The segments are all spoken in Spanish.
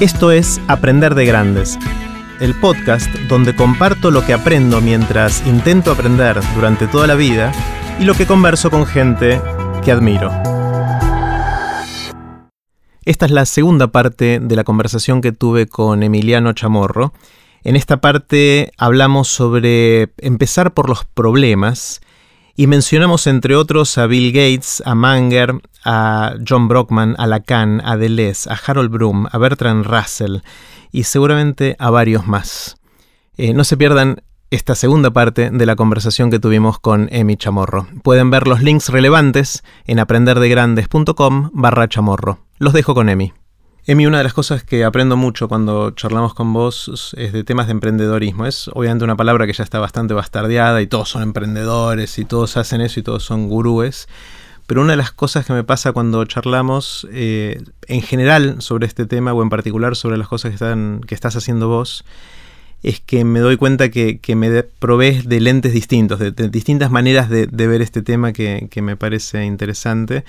Esto es Aprender de Grandes, el podcast donde comparto lo que aprendo mientras intento aprender durante toda la vida y lo que converso con gente que admiro. Esta es la segunda parte de la conversación que tuve con Emiliano Chamorro. En esta parte hablamos sobre empezar por los problemas y mencionamos entre otros a Bill Gates, a Manger, a John Brockman, a Lacan, a Deleuze, a Harold Bloom, a Bertrand Russell y seguramente a varios más. Eh, no se pierdan esta segunda parte de la conversación que tuvimos con Emi Chamorro. Pueden ver los links relevantes en aprenderdegrandes.com barra chamorro. Los dejo con Emi. Emi, una de las cosas que aprendo mucho cuando charlamos con vos es de temas de emprendedorismo. Es obviamente una palabra que ya está bastante bastardeada y todos son emprendedores y todos hacen eso y todos son gurúes. Pero una de las cosas que me pasa cuando charlamos eh, en general sobre este tema o en particular sobre las cosas que, están, que estás haciendo vos es que me doy cuenta que, me provees de lentes distintos, de, distintas maneras de, ver este tema que, que me parece interesante.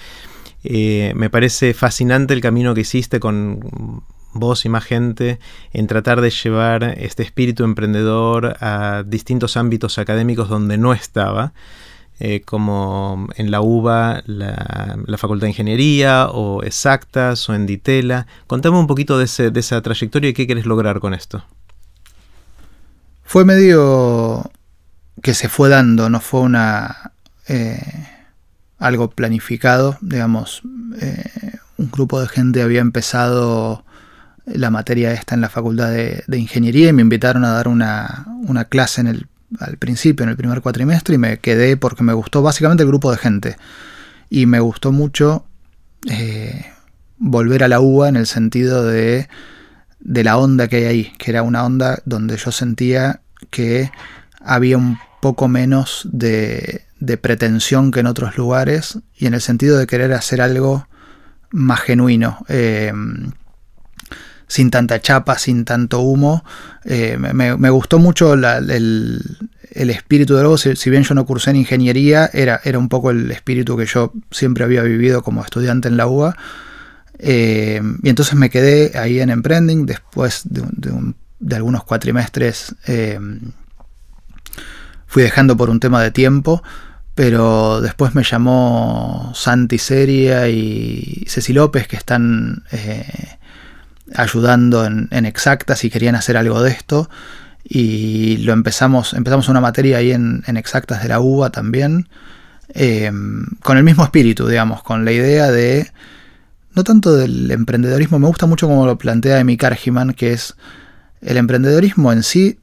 Eh, me parece fascinante el camino que hiciste con vos y más gente en tratar de llevar este espíritu emprendedor a distintos ámbitos académicos donde no estaba. Eh, como en la UBA, la, Facultad de Ingeniería, o Exactas, o en Ditela. Contame un poquito de, esa trayectoria y qué querés lograr con esto. Fue medio que se fue dando, no fue una... Eh, algo planificado, digamos, eh, un grupo de gente había empezado la materia esta en la facultad de, ingeniería y me invitaron a dar una, clase en el, al principio, en el primer cuatrimestre, y me quedé porque me gustó básicamente el grupo de gente. Y me gustó mucho eh, volver a la UBA en el sentido de, de la onda que hay ahí, que era una onda donde yo sentía que había un poco menos de, de pretensión que en otros lugares y en el sentido de querer hacer algo más genuino. Eh, sin tanta chapa, sin tanto humo. Eh, me, gustó mucho el, espíritu de algo, si, bien yo no cursé en ingeniería, era, era un poco el espíritu que yo siempre había vivido como estudiante en la UBA. Eh, y entonces me quedé ahí en Emprending después de, de algunos cuatrimestres. fui dejando por un tema de tiempo pero después me llamó Santi Seria y Ceci López que están eh, ayudando en, exactas y querían hacer algo de esto y lo empezamos, empezamos una materia ahí en, exactas de la UBA también, eh, con el mismo espíritu, digamos, con la idea de, no tanto del emprendedorismo, me gusta mucho como lo plantea Emi Kargiman, que es el emprendedorismo en sí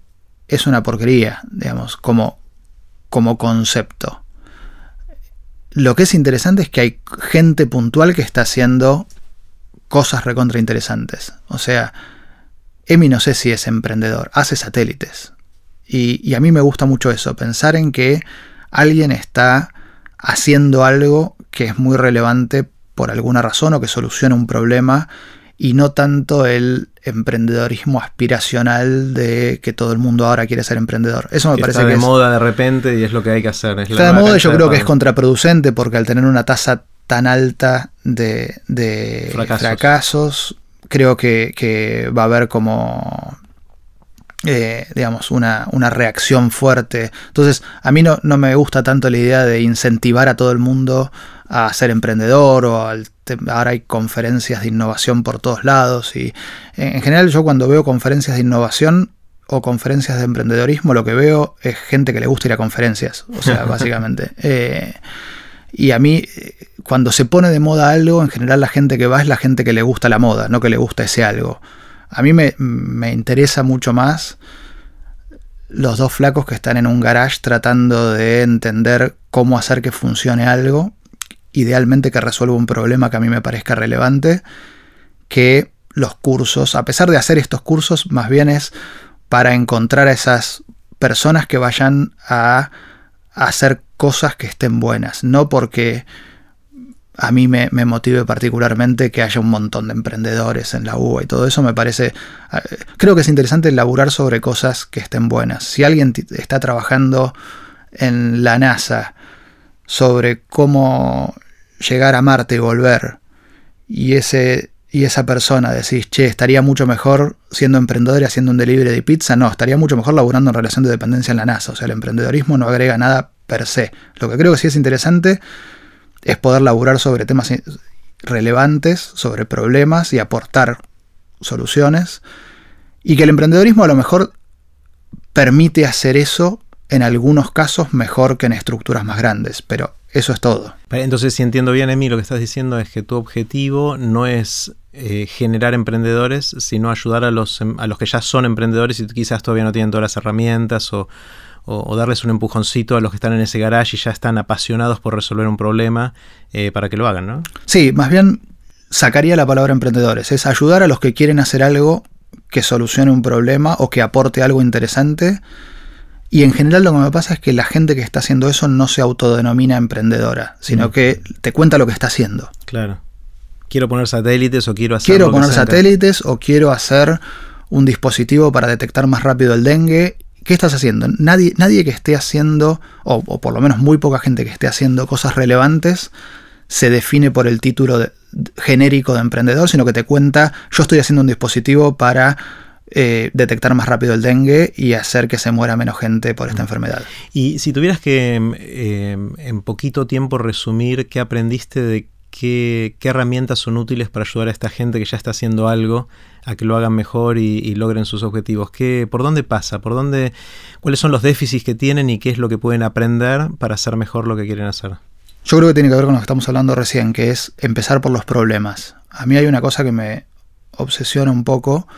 es una porquería, digamos, como, como concepto. Lo que es interesante es que hay gente puntual que está haciendo cosas recontra interesantes. O sea, Emi no sé si es emprendedor, hace satélites. Y, a mí me gusta mucho eso, pensar en que alguien está haciendo algo que es muy relevante por alguna razón o que soluciona un problema y no tanto el emprendedorismo aspiracional de que todo el mundo ahora quiere ser emprendedor. Eso me parece está de moda de repente y es lo que hay que hacer. está de moda yo creo que es contraproducente porque al tener una tasa tan alta de, fracasos. creo que, va a haber como eh, digamos, una, una, reacción fuerte. Entonces, a mí no, no, me gusta tanto la idea de incentivar a todo el mundo a ser emprendedor o ahora hay conferencias de innovación por todos lados y en general yo cuando veo conferencias de innovación o conferencias de emprendedorismo lo que veo es gente que le gusta ir a conferencias, o sea, básicamente. Eh, y a mí, cuando se pone de moda algo, en general la gente que va es la gente que le gusta la moda, no que le gusta ese algo. A mí me, me interesa mucho más los dos flacos que están en un garage tratando de entender cómo hacer que funcione algo idealmente que resuelva un problema que a mí me parezca relevante, que los cursos, a pesar de hacer estos cursos, más bien es para encontrar a esas personas que vayan a, hacer cosas que estén buenas, no porque a mí me, motive particularmente que haya un montón de emprendedores en la UBA y todo eso me parece, eh, creo que es interesante laburar sobre cosas que estén buenas. Si alguien está trabajando en la NASA sobre cómo llegar a Marte y volver, y ese y esa persona decís, che, estaría mucho mejor siendo emprendedor y haciendo un delivery de pizza, no, estaría mucho mejor laburando en relación de dependencia en la NASA. O sea, el emprendedorismo no agrega nada per se. Lo que creo que sí es interesante es poder laburar sobre temas relevantes, sobre problemas y aportar soluciones. Y que el emprendedorismo a lo mejor permite hacer eso en algunos casos mejor que en estructuras más grandes, pero eso es todo. Entonces, si entiendo bien, Emi, lo que estás diciendo es que tu objetivo no es eh, generar emprendedores, sino ayudar a los, em, a los que ya son emprendedores y quizás todavía no tienen todas las herramientas o, darles un empujoncito a los que están en ese garage y ya están apasionados por resolver un problema eh, para que lo hagan, ¿no? Sí, más bien sacaría la palabra emprendedores, es ayudar a los que quieren hacer algo que solucione un problema o que aporte algo interesante y en general lo que me pasa es que la gente que está haciendo eso no se autodenomina emprendedora, sino mm. que te cuenta lo que está haciendo. Claro. Quiero poner satélites o quiero hacer... Quiero poner satélites o quiero hacer un dispositivo para detectar más rápido el dengue. ¿Qué estás haciendo? Nadie, nadie que esté haciendo, o, por lo menos muy poca gente que esté haciendo cosas relevantes, se define por el título genérico de emprendedor, sino que te cuenta, yo estoy haciendo un dispositivo para eh, detectar más rápido el dengue y hacer que se muera menos gente por esta enfermedad. Y si tuvieras que em, em, en poquito tiempo resumir qué aprendiste de qué, herramientas son útiles para ayudar a esta gente que ya está haciendo algo a que lo hagan mejor y, logren sus objetivos. ¿Qué, ¿Por dónde pasa? ¿Por dónde, ¿Cuáles son los déficits que tienen y qué es lo que pueden aprender para hacer mejor lo que quieren hacer? Yo creo que tiene que ver con lo que estamos hablando recién, que es empezar por los problemas. A mí hay una cosa que me obsesiona un poco,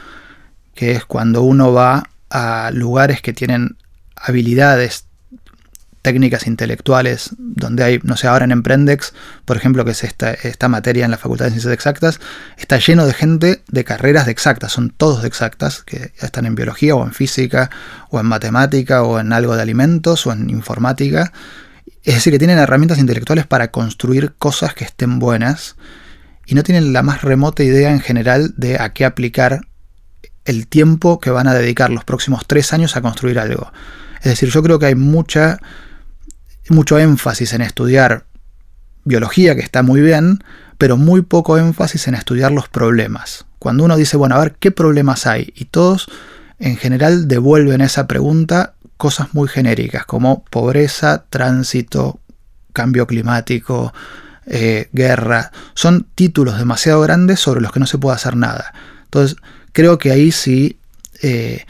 que es cuando uno va a lugares que tienen habilidades técnicas intelectuales, donde hay, no sé, ahora en Emprendex, por ejemplo, que es esta, esta materia en la Facultad de Ciencias Exactas, está lleno de gente de carreras de exactas, son todos de exactas, que están en biología o en física o en matemática o en algo de alimentos o en informática. Es decir, que tienen herramientas intelectuales para construir cosas que estén buenas y no tienen la más remota idea en general de a qué aplicar el tiempo que van a dedicar los próximos tres años a construir algo. Es decir, yo creo que hay mucha, mucho énfasis en estudiar biología, que está muy bien, pero muy poco énfasis en estudiar los problemas. Cuando uno dice, bueno, a ver, ¿qué problemas hay? Y todos en general devuelven esa pregunta cosas muy genéricas, como pobreza, tránsito, cambio climático, eh, guerra. Son títulos demasiado grandes sobre los que no se puede hacer nada. Entonces, creo que ahí sí, eh,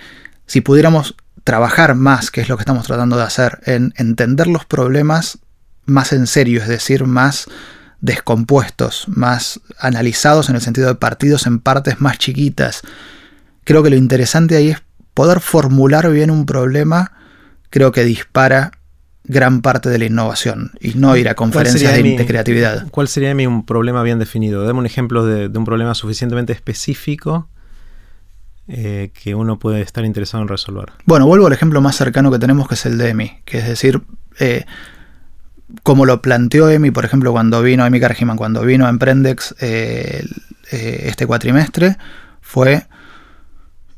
si pudiéramos trabajar más, que es lo que estamos tratando de hacer, en entender los problemas más en serio, es decir, más descompuestos, más analizados en el sentido de partidos en partes más chiquitas. Creo que lo interesante ahí es poder formular bien un problema, creo que dispara gran parte de la innovación y no ir a conferencias de, creatividad. ¿Cuál sería mi un problema bien definido? Dame un ejemplo de, de un problema suficientemente específico eh, que uno puede estar interesado en resolver. Bueno, vuelvo al ejemplo más cercano que tenemos, que es el de EMI, que es decir, eh, como lo planteó EMI, por ejemplo, cuando vino EMI Cargiman, cuando vino a Emprendex eh, este cuatrimestre, fue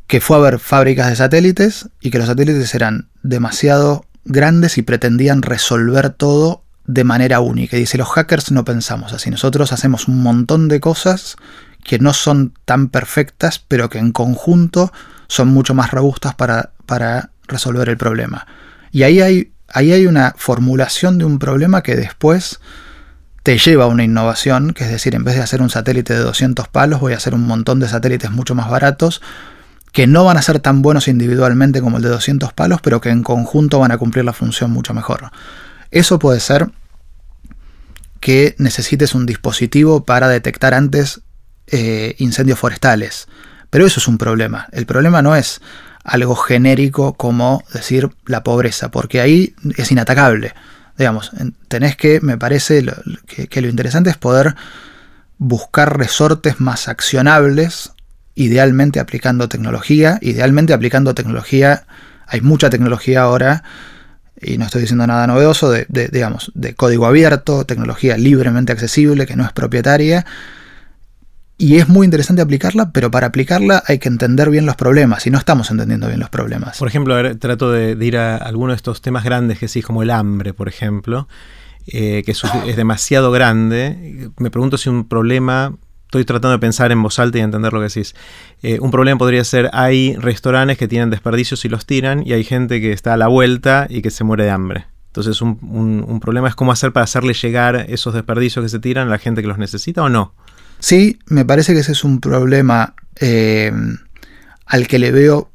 que fue a ver fábricas de satélites y que los satélites eran demasiado grandes y pretendían resolver todo de manera única. Y dice, los hackers no pensamos así, nosotros hacemos un montón de cosas que no son tan perfectas, pero que en conjunto son mucho más robustas para, para resolver el problema. Y ahí hay, ahí hay una formulación de un problema que después te lleva a una innovación, que es decir, en vez de hacer un satélite de 200 palos, voy a hacer un montón de satélites mucho más baratos, que no van a ser tan buenos individualmente como el de 200 palos, pero que en conjunto van a cumplir la función mucho mejor. Eso puede ser que necesites un dispositivo para detectar antes eh, incendios forestales. Pero eso es un problema. El problema no es algo genérico como decir la pobreza, porque ahí es inatacable. Digamos, tenés que, me parece que, lo interesante es poder buscar resortes más accionables, idealmente aplicando tecnología, idealmente aplicando tecnología, hay mucha tecnología ahora, y no estoy diciendo nada novedoso, de, digamos, de código abierto, tecnología libremente accesible, que no es propietaria, y es muy interesante aplicarla, pero para aplicarla hay que entender bien los problemas y no estamos entendiendo bien los problemas. Por ejemplo, trato de, ir a alguno de estos temas grandes que sí, como el hambre, por ejemplo, eh, que es, demasiado grande. Me pregunto si un problema estoy tratando de pensar en voz alta y entender lo que decís. Eh, un problema podría ser, hay restaurantes que tienen desperdicios y los tiran y hay gente que está a la vuelta y que se muere de hambre. Entonces un, problema es cómo hacer para hacerle llegar esos desperdicios que se tiran a la gente que los necesita o no. Sí, me parece que ese es un problema eh, al que le veo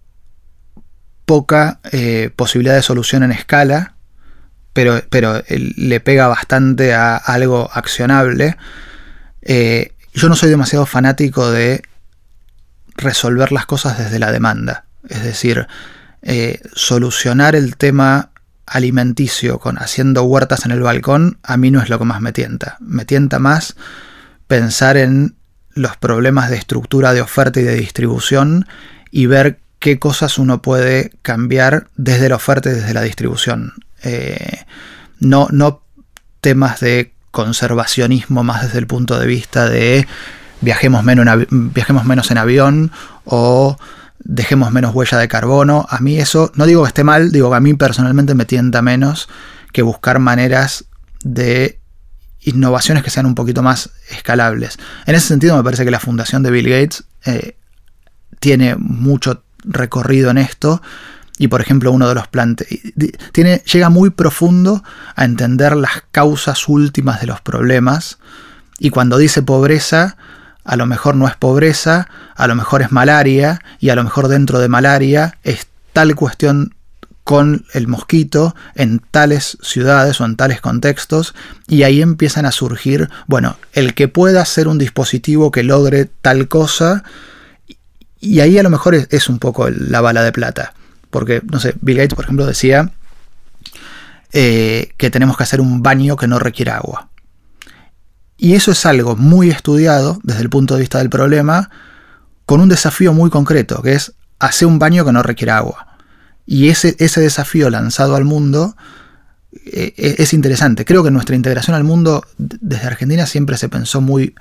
poca eh, posibilidad de solución en escala, pero, pero le pega bastante a algo accionable. yo no soy demasiado fanático de resolver las cosas desde la demanda. Es decir, eh, solucionar el tema alimenticio con haciendo huertas en el balcón a mí no es lo que más me tienta. Me tienta más pensar en los problemas de estructura de oferta y de distribución y ver qué cosas uno puede cambiar desde la oferta y desde la distribución. Eh, no, no temas de conservacionismo más desde el punto de vista de viajemos menos, en viajemos menos en avión o dejemos menos huella de carbono. A mí eso, no digo que esté mal, digo que a mí personalmente me tienta menos que buscar maneras de innovaciones que sean un poquito más escalables. En ese sentido me parece que la fundación de Bill Gates eh, tiene mucho recorrido en esto y por ejemplo uno de los plantes tiene llega muy profundo a entender las causas últimas de los problemas y cuando dice pobreza a lo mejor no es pobreza, a lo mejor es malaria, y a lo mejor dentro de malaria es tal cuestión con el mosquito en tales ciudades o en tales contextos y ahí empiezan a surgir, bueno, el que pueda hacer un dispositivo que logre tal cosa y ahí a lo mejor es, un poco la bala de plata, porque, no sé, Bill Gates, por ejemplo, decía eh, que tenemos que hacer un baño que no requiera agua. Y eso es algo muy estudiado desde el punto de vista del problema, con un desafío muy concreto, que es hacer un baño que no requiera agua. Y ese, ese desafío lanzado al mundo eh, e, es interesante. Creo que nuestra integración al mundo desde Argentina siempre se pensó muy,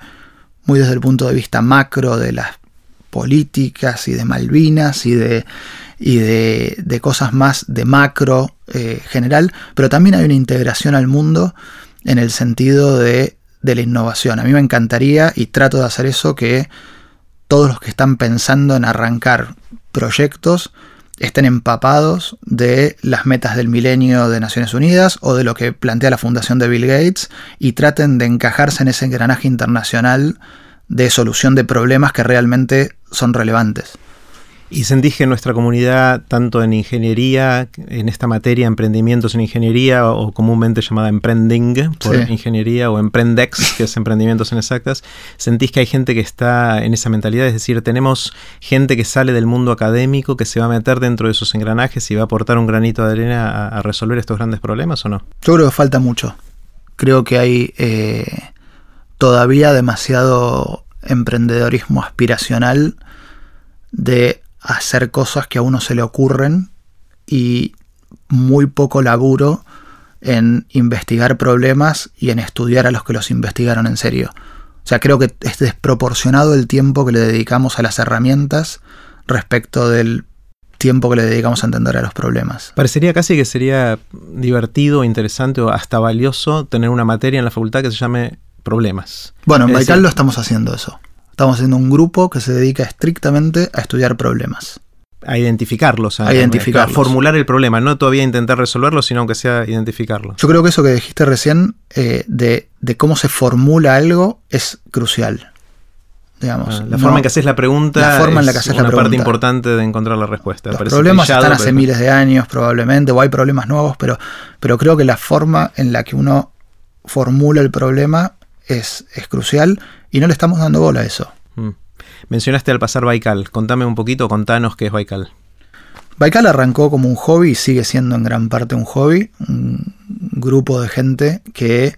muy desde el punto de vista macro de las políticas y de Malvinas y de, y de, cosas más de macro eh, general, pero también hay una integración al mundo en el sentido de de la innovación. A mí me encantaría, y trato de hacer eso, que todos los que están pensando en arrancar proyectos estén empapados de las metas del milenio de Naciones Unidas o de lo que plantea la fundación de Bill Gates y traten de encajarse en ese engranaje internacional de solución de problemas que realmente son relevantes. Y sentís que nuestra comunidad, tanto en ingeniería, en esta materia, emprendimientos en ingeniería, o comúnmente llamada emprending por ingeniería, o emprendex, que es emprendimientos en exactas, sentís que hay gente que está en esa mentalidad, es decir, tenemos gente que sale del mundo académico, que se va a meter dentro de esos engranajes y va a aportar un granito de arena a, resolver estos grandes problemas, ¿o no? Yo creo que falta mucho. Creo que hay eh, todavía demasiado emprendedorismo aspiracional de hacer cosas que a uno se le ocurren y muy poco laburo en investigar problemas y en estudiar a los que los investigaron en serio. O sea, creo que es desproporcionado el tiempo que le dedicamos a las herramientas respecto del tiempo que le dedicamos a entender a los problemas. Parecería casi que sería divertido, interesante o hasta valioso tener una materia en la facultad que se llame problemas. Bueno, en Baikal lo estamos haciendo eso. Estamos haciendo un grupo que se dedica estrictamente a estudiar problemas. A identificarlos, a, a formular el problema, no todavía intentar resolverlo, sino aunque sea identificarlo. Yo creo que eso que dijiste recién eh, de, cómo se formula algo es crucial. Digamos, ah, la forma en que haces la pregunta la forma en la que haces es una parte importante de encontrar la respuesta. Los problemas están hace miles de años probablemente, o hay problemas nuevos, pero, pero creo que la forma en la que uno formula el problema es, es crucial y no le estamos dando bola a eso. Mm. Mencionaste al pasar Baikal. Contame un poquito, contanos qué es Baikal. Baikal arrancó como un hobby y sigue siendo en gran parte un hobby. Un grupo de gente que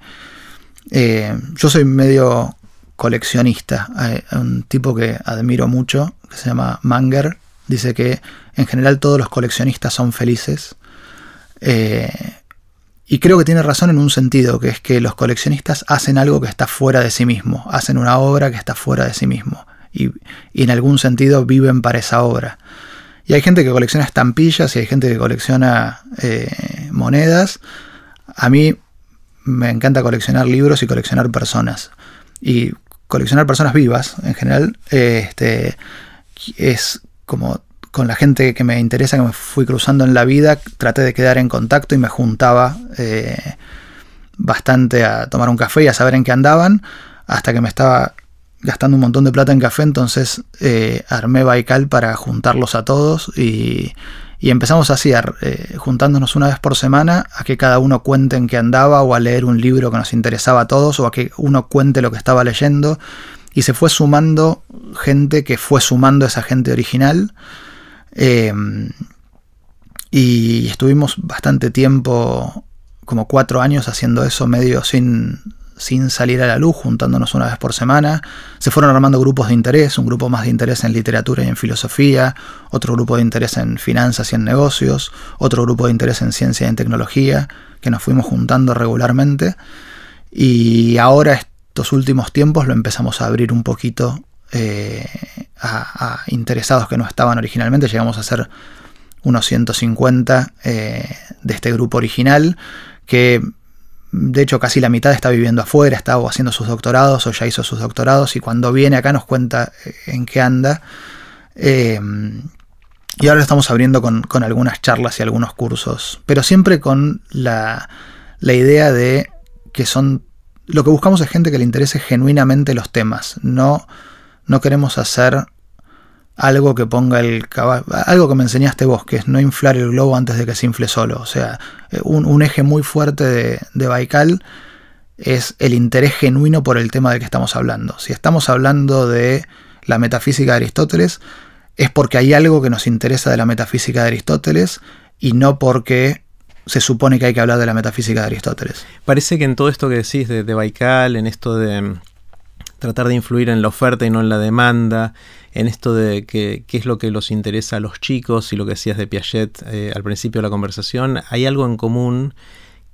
eh, yo soy medio coleccionista. Hay un tipo que admiro mucho, que se llama Manger, dice que en general todos los coleccionistas son felices. Eh, y creo que tiene razón en un sentido, que es que los coleccionistas hacen algo que está fuera de sí mismo, hacen una obra que está fuera de sí mismo, y, en algún sentido viven para esa obra. Y hay gente que colecciona estampillas y hay gente que colecciona eh, monedas. A mí me encanta coleccionar libros y coleccionar personas. Y coleccionar personas vivas en general. este, es como con la gente que me interesa, que me fui cruzando en la vida, traté de quedar en contacto y me juntaba eh, bastante a tomar un café y a saber en qué andaban, hasta que me estaba gastando un montón de plata en café, entonces eh, armé Baikal para juntarlos a todos y, empezamos así, eh, juntándonos una vez por semana, a que cada uno cuente en qué andaba o a leer un libro que nos interesaba a todos o a que uno cuente lo que estaba leyendo y se fue sumando gente que fue sumando esa gente original. Em, y estuvimos bastante tiempo, como cuatro años, haciendo eso medio sin, sin salir a la luz, juntándonos una vez por semana. Se fueron armando grupos de interés, un grupo más de interés en literatura y en filosofía, otro grupo de interés en finanzas y en negocios, otro grupo de interés en ciencia y en tecnología, que nos fuimos juntando regularmente. Y ahora estos últimos tiempos lo empezamos a abrir un poquito eh, a, interesados que no estaban originalmente. Llegamos a ser unos 150 eh, de este grupo original, que de hecho casi la mitad está viviendo afuera, está haciendo sus doctorados o ya hizo sus doctorados y cuando viene acá nos cuenta eh, en qué anda. y ahora lo estamos abriendo con, algunas charlas y algunos cursos, pero siempre con la, la idea de que son lo que buscamos es gente que le interese genuinamente los temas. No, no queremos hacer algo que ponga el caballo. Algo que me enseñaste vos, que es no inflar el globo antes de que se infle solo. O sea, eh, un, eje muy fuerte de, de, Baikal es el interés genuino por el tema del que estamos hablando. Si estamos hablando de la metafísica de Aristóteles, es porque hay algo que nos interesa de la metafísica de Aristóteles y no porque se supone que hay que hablar de la metafísica de Aristóteles. Parece que en todo esto que decís de, Baikal, en esto de tratar de influir en la oferta y no en la demanda, en esto de qué es lo que los interesa a los chicos y lo que decías de Piaget eh, al principio de la conversación, hay algo en común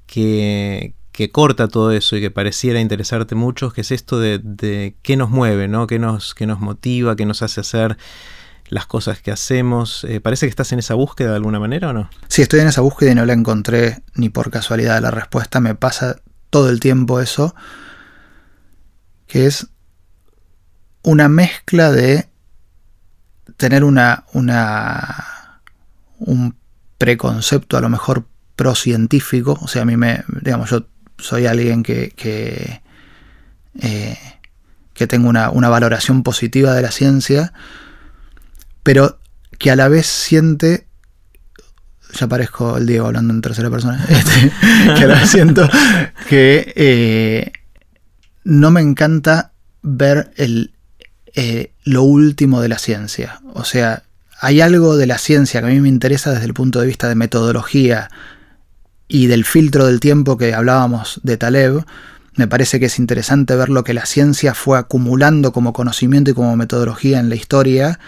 que, corta todo eso y que pareciera interesarte mucho, que es esto de, qué nos mueve, ¿no? qué, nos, qué nos motiva, qué nos hace hacer las cosas que hacemos. Eh, ¿Parece que estás en esa búsqueda de alguna manera o no? Sí, estoy en esa búsqueda y no la encontré ni por casualidad la respuesta. Me pasa todo el tiempo eso, que es una mezcla de tener una, un preconcepto a lo mejor pro-científico. O sea, a mí me, digamos, yo soy alguien que, que, eh, tengo una, valoración positiva de la ciencia, pero que a la vez siente ya parezco el Diego hablando en tercera persona, este, que a siento que eh, no me encanta ver el, eh, lo último de la ciencia. O sea, hay algo de la ciencia que a mí me interesa desde el punto de vista de metodología y del filtro del tiempo que hablábamos de Taleb. Me parece que es interesante ver lo que la ciencia fue acumulando como conocimiento y como metodología en la historia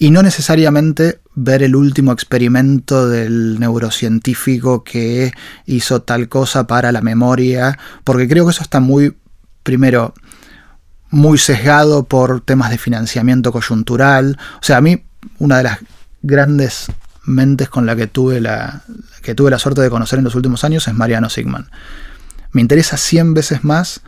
y no necesariamente ver el último experimento del neurocientífico que hizo tal cosa para la memoria, porque creo que eso está muy, primero, muy sesgado por temas de financiamiento coyuntural. O sea, a mí una de las grandes mentes con la que tuve la, que tuve la suerte de conocer en los últimos años es Mariano Sigman. Me interesa 100 veces más,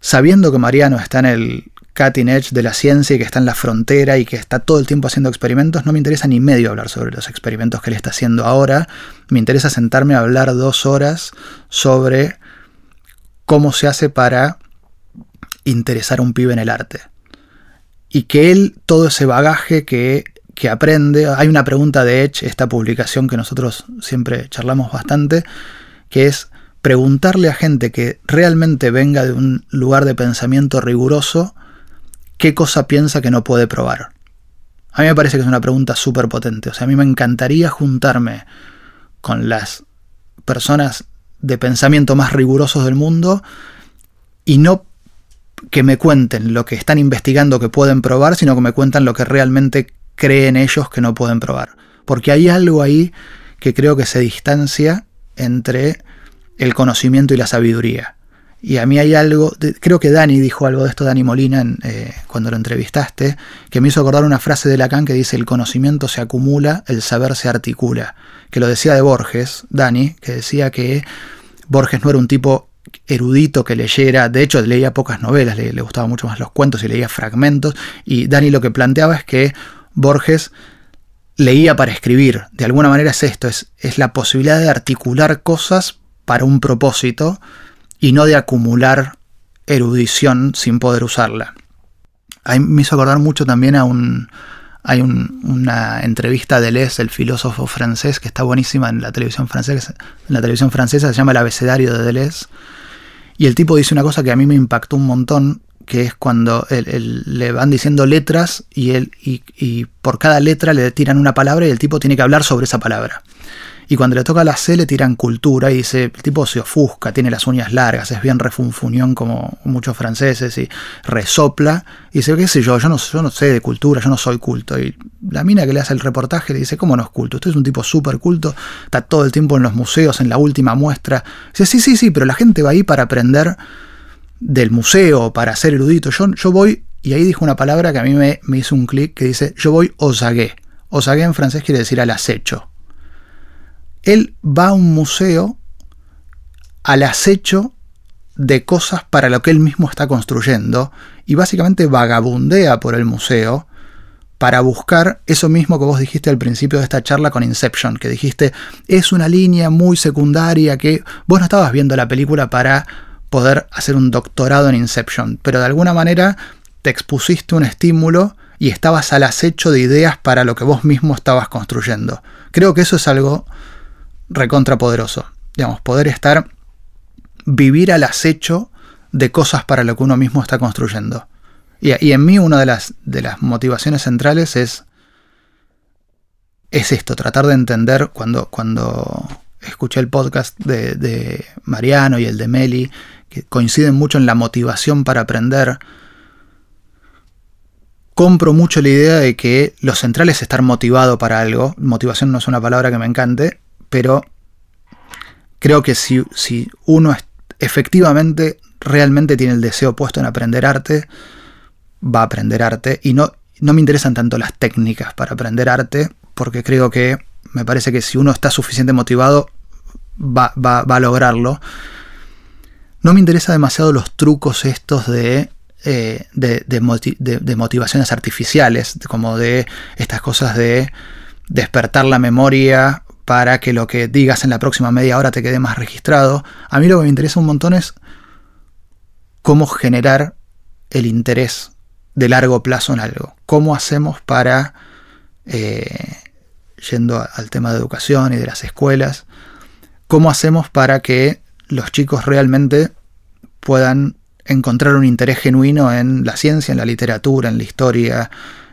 sabiendo que Mariano está en el cutting edge de la ciencia y que está en la frontera y que está todo el tiempo haciendo experimentos, no me interesa ni medio hablar sobre los experimentos que él está haciendo ahora. Me interesa sentarme a hablar dos horas sobre cómo se hace para interesar a un pibe en el arte. Y que él, todo ese bagaje que, que aprende, hay una pregunta de Edge, esta publicación que nosotros siempre charlamos bastante, que es preguntarle a gente que realmente venga de un lugar de pensamiento riguroso, qué cosa piensa que no puede probar. A mí me parece que es una pregunta súper potente. O sea, a mí me encantaría juntarme con las personas de pensamiento más rigurosos del mundo y no que me cuenten lo que están investigando que pueden probar, sino que me cuentan lo que realmente creen ellos que no pueden probar. Porque hay algo ahí que creo que se distancia entre el conocimiento y la sabiduría. Y a mí hay algo, creo que Dani dijo algo de esto, Dani Molina, eh, cuando lo entrevistaste, que me hizo acordar una frase de Lacan que dice, el conocimiento se acumula, el saber se articula. Que lo decía de Borges, Dani, que decía que Borges no era un tipo erudito que leyera, de hecho leía pocas novelas, le, le gustaban mucho más los cuentos y leía fragmentos, y Dani lo que planteaba es que Borges leía para escribir, de alguna manera es esto, es, es la posibilidad de articular cosas para un propósito y no de acumular erudición sin poder usarla. Ahí me hizo acordar mucho también a un, hay una entrevista de Deleuze, el filósofo francés, que está buenísima en la televisión francesa. En la televisión francesa se llama El abecedario de Deleuze. Y el tipo dice una cosa que a mí me impactó un montón, que es cuando le van diciendo letras y, él, y por cada letra le tiran una palabra y el tipo tiene que hablar sobre esa palabra. Y cuando le toca la C le tiran cultura y dice, el tipo se ofusca, tiene las uñas largas, es bien refunfuñón como muchos franceses y resopla y dice, qué sé yo, yo no, yo no sé de cultura, yo no soy culto. Y la mina que le hace el reportaje le dice, ¿cómo no es culto? Usted es un tipo súper culto, está todo el tiempo en los museos, en la última muestra. Dice, sí, sí, sí, pero la gente va ahí para aprender del museo, para ser erudito. Yo, yo voy, y ahí dijo una palabra que a mí me, me hizo un clic que dice, yo voy osagué. Osagué en francés quiere decir al acecho él va a un museo al acecho de cosas para lo que él mismo está construyendo y básicamente vagabundea por el museo para buscar eso mismo que vos dijiste al principio de esta charla con Inception, que dijiste es una línea muy secundaria que vos no estabas viendo la película para poder hacer un doctorado en Inception, pero de alguna manera te expusiste un estímulo y estabas al acecho de ideas para lo que vos mismo estabas construyendo. Creo que eso es algo recontrapoderoso. Digamos, poder estar, vivir al acecho de cosas para lo que uno mismo está construyendo. Y, en mí una de las, de las motivaciones centrales es, es esto, tratar de entender cuando, cuando escuché el podcast de, de Mariano y el de Meli, que coinciden mucho en la motivación para aprender, compro mucho la idea de que lo central es estar motivado para algo. Motivación no es una palabra que me encante, pero creo que si, si uno efectivamente realmente tiene el deseo puesto en aprender arte, va a aprender arte y no, no me interesan tanto las técnicas para aprender arte, porque creo que me parece que si uno está suficiente motivado, va, a lograrlo. No me interesa demasiado los trucos estos de, eh, de, de, motivaciones artificiales, como de estas cosas de despertar la memoria para que lo que digas en la próxima media hora te quede más registrado. A mí lo que me interesa un montón es cómo generar el interés de largo plazo en algo. ¿Cómo hacemos para, eh, yendo al tema de educación y de las escuelas, cómo hacemos para que los chicos realmente puedan encontrar un interés genuino en la ciencia, en la literatura, en la historia,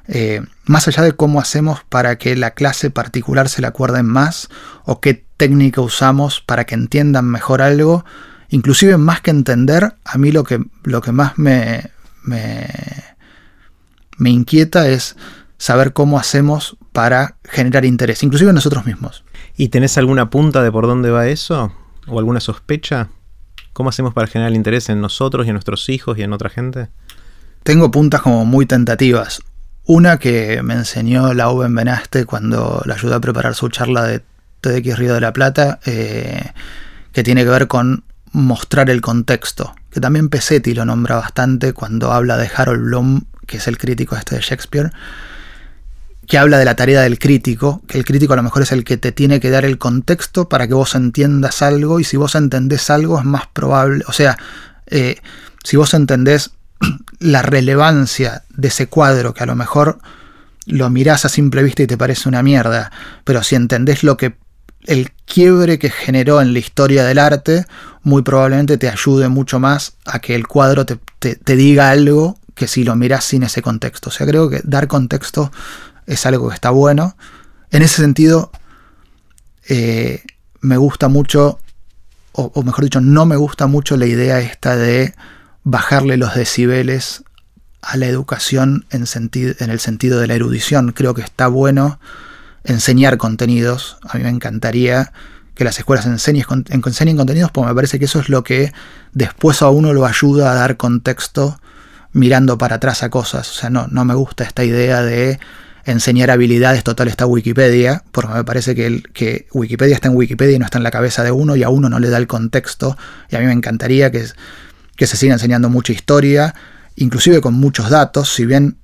eh, más allá de cómo hacemos para que la clase particular se la acuerden más o qué técnica usamos para que entiendan mejor algo, inclusive más que entender, a mí lo que, lo que más me, me, me inquieta es saber cómo hacemos para generar interés, inclusive en nosotros mismos. ¿Y tenés alguna punta de por dónde va eso? ¿O alguna sospecha? ¿Cómo hacemos para generar interés en nosotros y en nuestros hijos y en otra gente? Tengo puntas como muy tentativas. Una que me enseñó la Oben Benaste cuando la ayudó a preparar su charla de TDX Río de la Plata, eh, que tiene que ver con mostrar el contexto, que también Pesetti lo nombra bastante cuando habla de Harold Bloom, que es el crítico este de Shakespeare, que habla de la tarea del crítico, que el crítico a lo mejor es el que te tiene que dar el contexto para que vos entiendas algo y si vos entendés algo es más probable, o sea, eh, si vos entendés la relevancia de ese cuadro que a lo mejor lo mirás a simple vista y te parece una mierda, pero si entendés lo que el quiebre que generó en la historia del arte, muy probablemente te ayude mucho más a que el cuadro te, diga algo que si lo mirás sin ese contexto. O sea, creo que dar contexto es algo que está bueno. En ese sentido, eh, me gusta mucho, o mejor dicho, no me gusta mucho la idea esta de bajarle los decibeles a la educación en, el sentido de la erudición. Creo que está bueno enseñar contenidos. A mí me encantaría que las escuelas enseñen, enseñen contenidos porque me parece que eso es lo que después a uno lo ayuda a dar contexto mirando para atrás a cosas. O sea, no, no me gusta esta idea de enseñar habilidades, total está Wikipedia, porque me parece que Wikipedia está en Wikipedia y no está en la cabeza de uno y a uno no le da el contexto. Y a mí me encantaría que, que se siga enseñando mucha historia, inclusive con muchos datos, si bien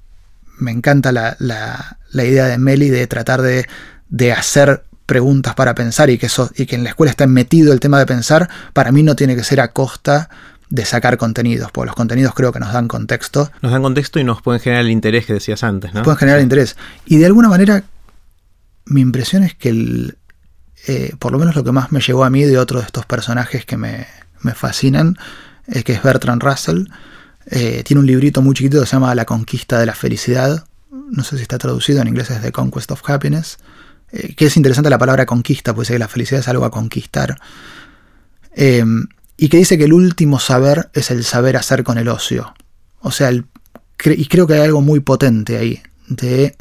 me encanta la, idea de Meli de tratar de, de, hacer preguntas para pensar y que, eso, y que en la escuela esté metido el tema de pensar, para mí no tiene que ser a costa de sacar contenidos, porque los contenidos creo que nos dan contexto. Nos dan contexto y nos pueden generar el interés que decías antes, ¿no? Pueden generar interés. Y de alguna manera, mi impresión es que el, eh, por lo menos lo que más me llegó a mí de otro de estos personajes que me, fascinan, es que es Bertrand Russell. Eh, tiene un librito muy chiquito que se llama La conquista de la felicidad. No sé si está traducido en inglés, es The Conquest of Happiness. Eh, que es interesante la palabra conquista, pues que la felicidad es algo a conquistar y que dice que el último saber es el saber hacer con el ocio. O sea, y creo que hay algo muy potente ahí, de,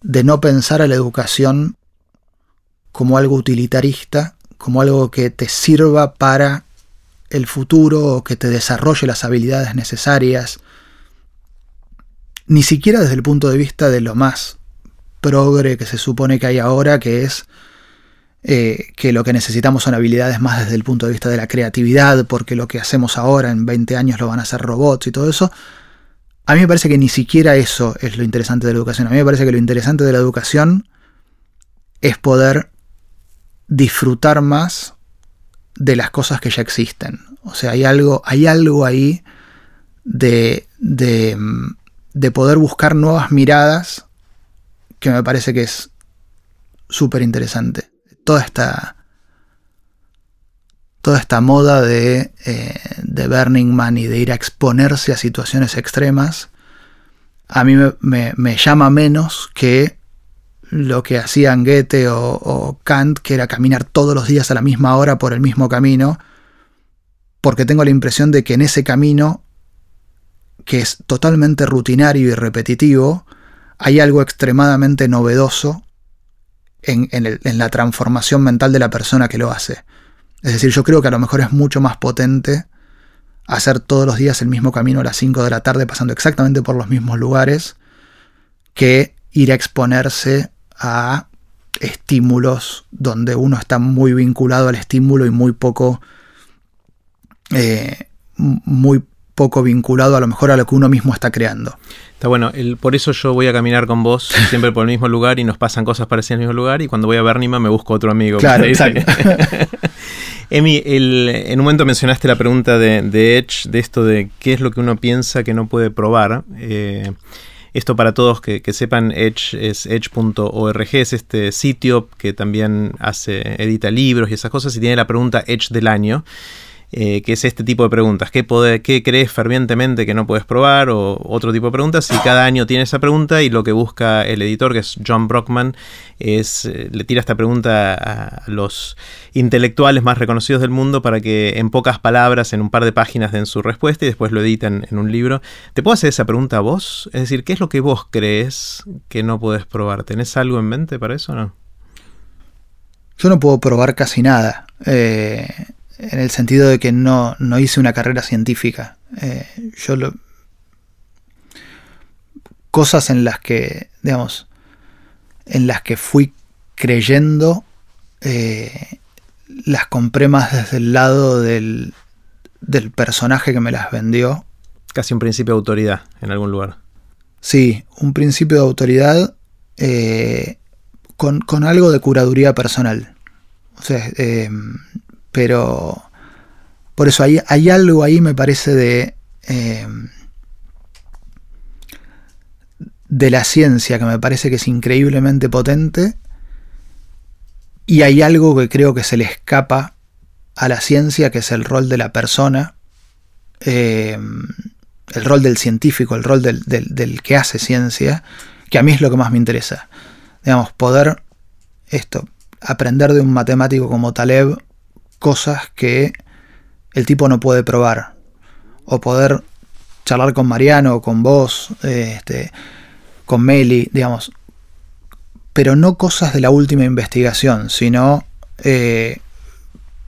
de no pensar a la educación como algo utilitarista, como algo que te sirva para el futuro que te desarrolle las habilidades necesarias, ni siquiera desde el punto de vista de lo más progre que se supone que hay ahora, que es eh, que lo que necesitamos son habilidades más desde el punto de vista de la creatividad, porque lo que hacemos ahora en 20 años lo van a hacer robots y todo eso. A mí me parece que ni siquiera eso es lo interesante de la educación. A mí me parece que lo interesante de la educación es poder disfrutar más de las cosas que ya existen. O sea, hay algo, hay algo ahí de, de, de poder buscar nuevas miradas que me parece que es súper interesante toda esta, toda esta moda de, eh, de, Burning Man y de ir a exponerse a situaciones extremas, a mí me, llama menos que lo que hacían Goethe o, Kant, que era caminar todos los días a la misma hora por el mismo camino, porque tengo la impresión de que en ese camino, que es totalmente rutinario y repetitivo, hay algo extremadamente novedoso en, la transformación mental de la persona que lo hace. Es decir, yo creo que a lo mejor es mucho más potente hacer todos los días el mismo camino a las 5 de la tarde pasando exactamente por los mismos lugares que ir a exponerse a estímulos donde uno está muy vinculado al estímulo y muy poco eh, muy poco vinculado a lo mejor a lo que uno mismo está creando. Está bueno, por eso yo voy a caminar con vos siempre por el mismo lugar y nos pasan cosas parecidas en el mismo lugar y cuando voy a Bernima me busco otro amigo. Claro, exacto. Emi, en un momento mencionaste la pregunta de, Edge, de esto de qué es lo que uno piensa que no puede probar. Eh, esto para todos que, sepan, Edge es edge.org, es este sitio que también hace, edita libros y esas cosas y tiene la pregunta Edge del año. Eh, que es este tipo de preguntas. ¿Qué, ¿Qué, crees fervientemente que no puedes probar? O otro tipo de preguntas. Y cada año tiene esa pregunta y lo que busca el editor, que es John Brockman, es, eh, le tira esta pregunta a los intelectuales más reconocidos del mundo para que en pocas palabras, en un par de páginas, den su respuesta y después lo editan en un libro. ¿Te puedo hacer esa pregunta a vos? Es decir, ¿qué es lo que vos crees que no puedes probar? ¿Tenés algo en mente para eso o no? Yo no puedo probar casi nada. Eh, en el sentido de que no, hice una carrera científica. Eh, yo lo, cosas en las que, digamos, en las que fui creyendo, eh, las compré más desde el lado del, del personaje que me las vendió. Casi un principio de autoridad en algún lugar. Sí, un principio de autoridad eh, con, con, algo de curaduría personal. O sea, pero por eso hay, hay algo ahí, me parece, de, eh, de la ciencia que me parece que es increíblemente potente. Y hay algo que creo que se le escapa a la ciencia, que es el rol de la persona, eh, el rol del científico, el rol del, del, que hace ciencia, que a mí es lo que más me interesa. Digamos, poder esto, aprender de un matemático como Taleb cosas que el tipo no puede probar. O poder charlar con Mariano con vos, este, con Meli, digamos. Pero no cosas de la última investigación, sino eh,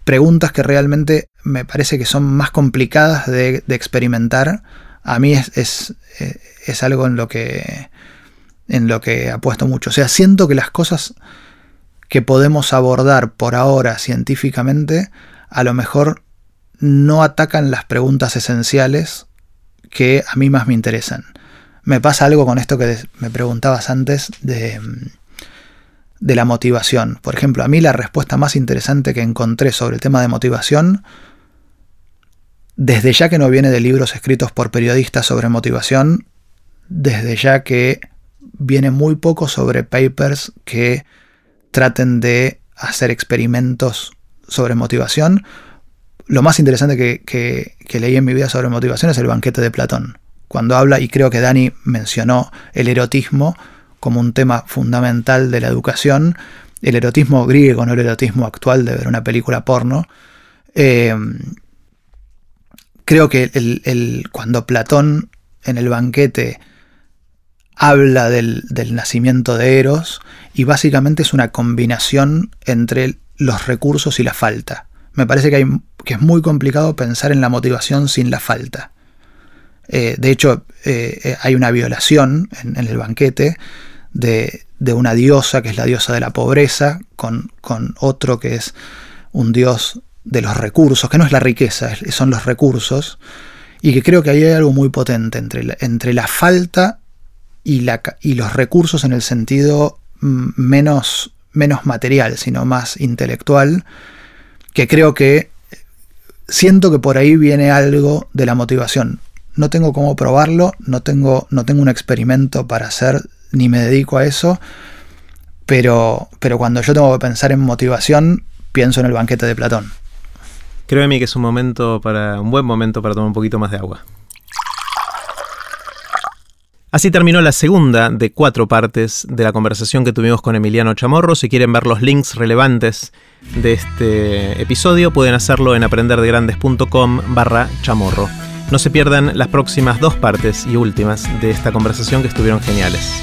preguntas que realmente me parece que son más complicadas de, experimentar. A mí es, es, es, algo en lo que en lo que apuesto mucho. O sea, siento que las cosas que podemos abordar por ahora científicamente, a lo mejor no atacan las preguntas esenciales que a mí más me interesan. Me pasa algo con esto que me preguntabas antes de, de la motivación. Por ejemplo, a mí la respuesta más interesante que encontré sobre el tema de motivación, desde ya que no viene de libros escritos por periodistas sobre motivación, desde ya que viene muy poco sobre papers que traten de hacer experimentos sobre motivación. Lo más interesante que, leí en mi vida sobre motivación es el banquete de Platón. Cuando habla, y creo que Dani mencionó el erotismo como un tema fundamental de la educación, el erotismo griego, no el erotismo actual de ver una película porno. Eh, creo que el, cuando Platón en el banquete habla del, nacimiento de Eros y básicamente es una combinación entre los recursos y la falta. Me parece que, hay, que es muy complicado pensar en la motivación sin la falta. Eh, de hecho, eh, hay una violación en, el banquete de, una diosa que es la diosa de la pobreza con, con, otro que es un dios de los recursos, que no es la riqueza, son los recursos, y que creo que ahí hay algo muy potente entre entre la falta y, la, y los recursos en el sentido menos, menos material, sino más intelectual, que creo que siento que por ahí viene algo de la motivación. No tengo cómo probarlo, no tengo, no tengo un experimento para hacer, ni me dedico a eso, pero, pero cuando yo tengo que pensar en motivación, pienso en el banquete de Platón. Créeme que es un momento para un buen momento para tomar un poquito más de agua. Así terminó la segunda de cuatro partes de la conversación que tuvimos con Emiliano Chamorro. Si quieren ver los links relevantes de este episodio, pueden hacerlo en aprenderdegrandes.com barra chamorro. No se pierdan las próximas dos partes y últimas de esta conversación que estuvieron geniales.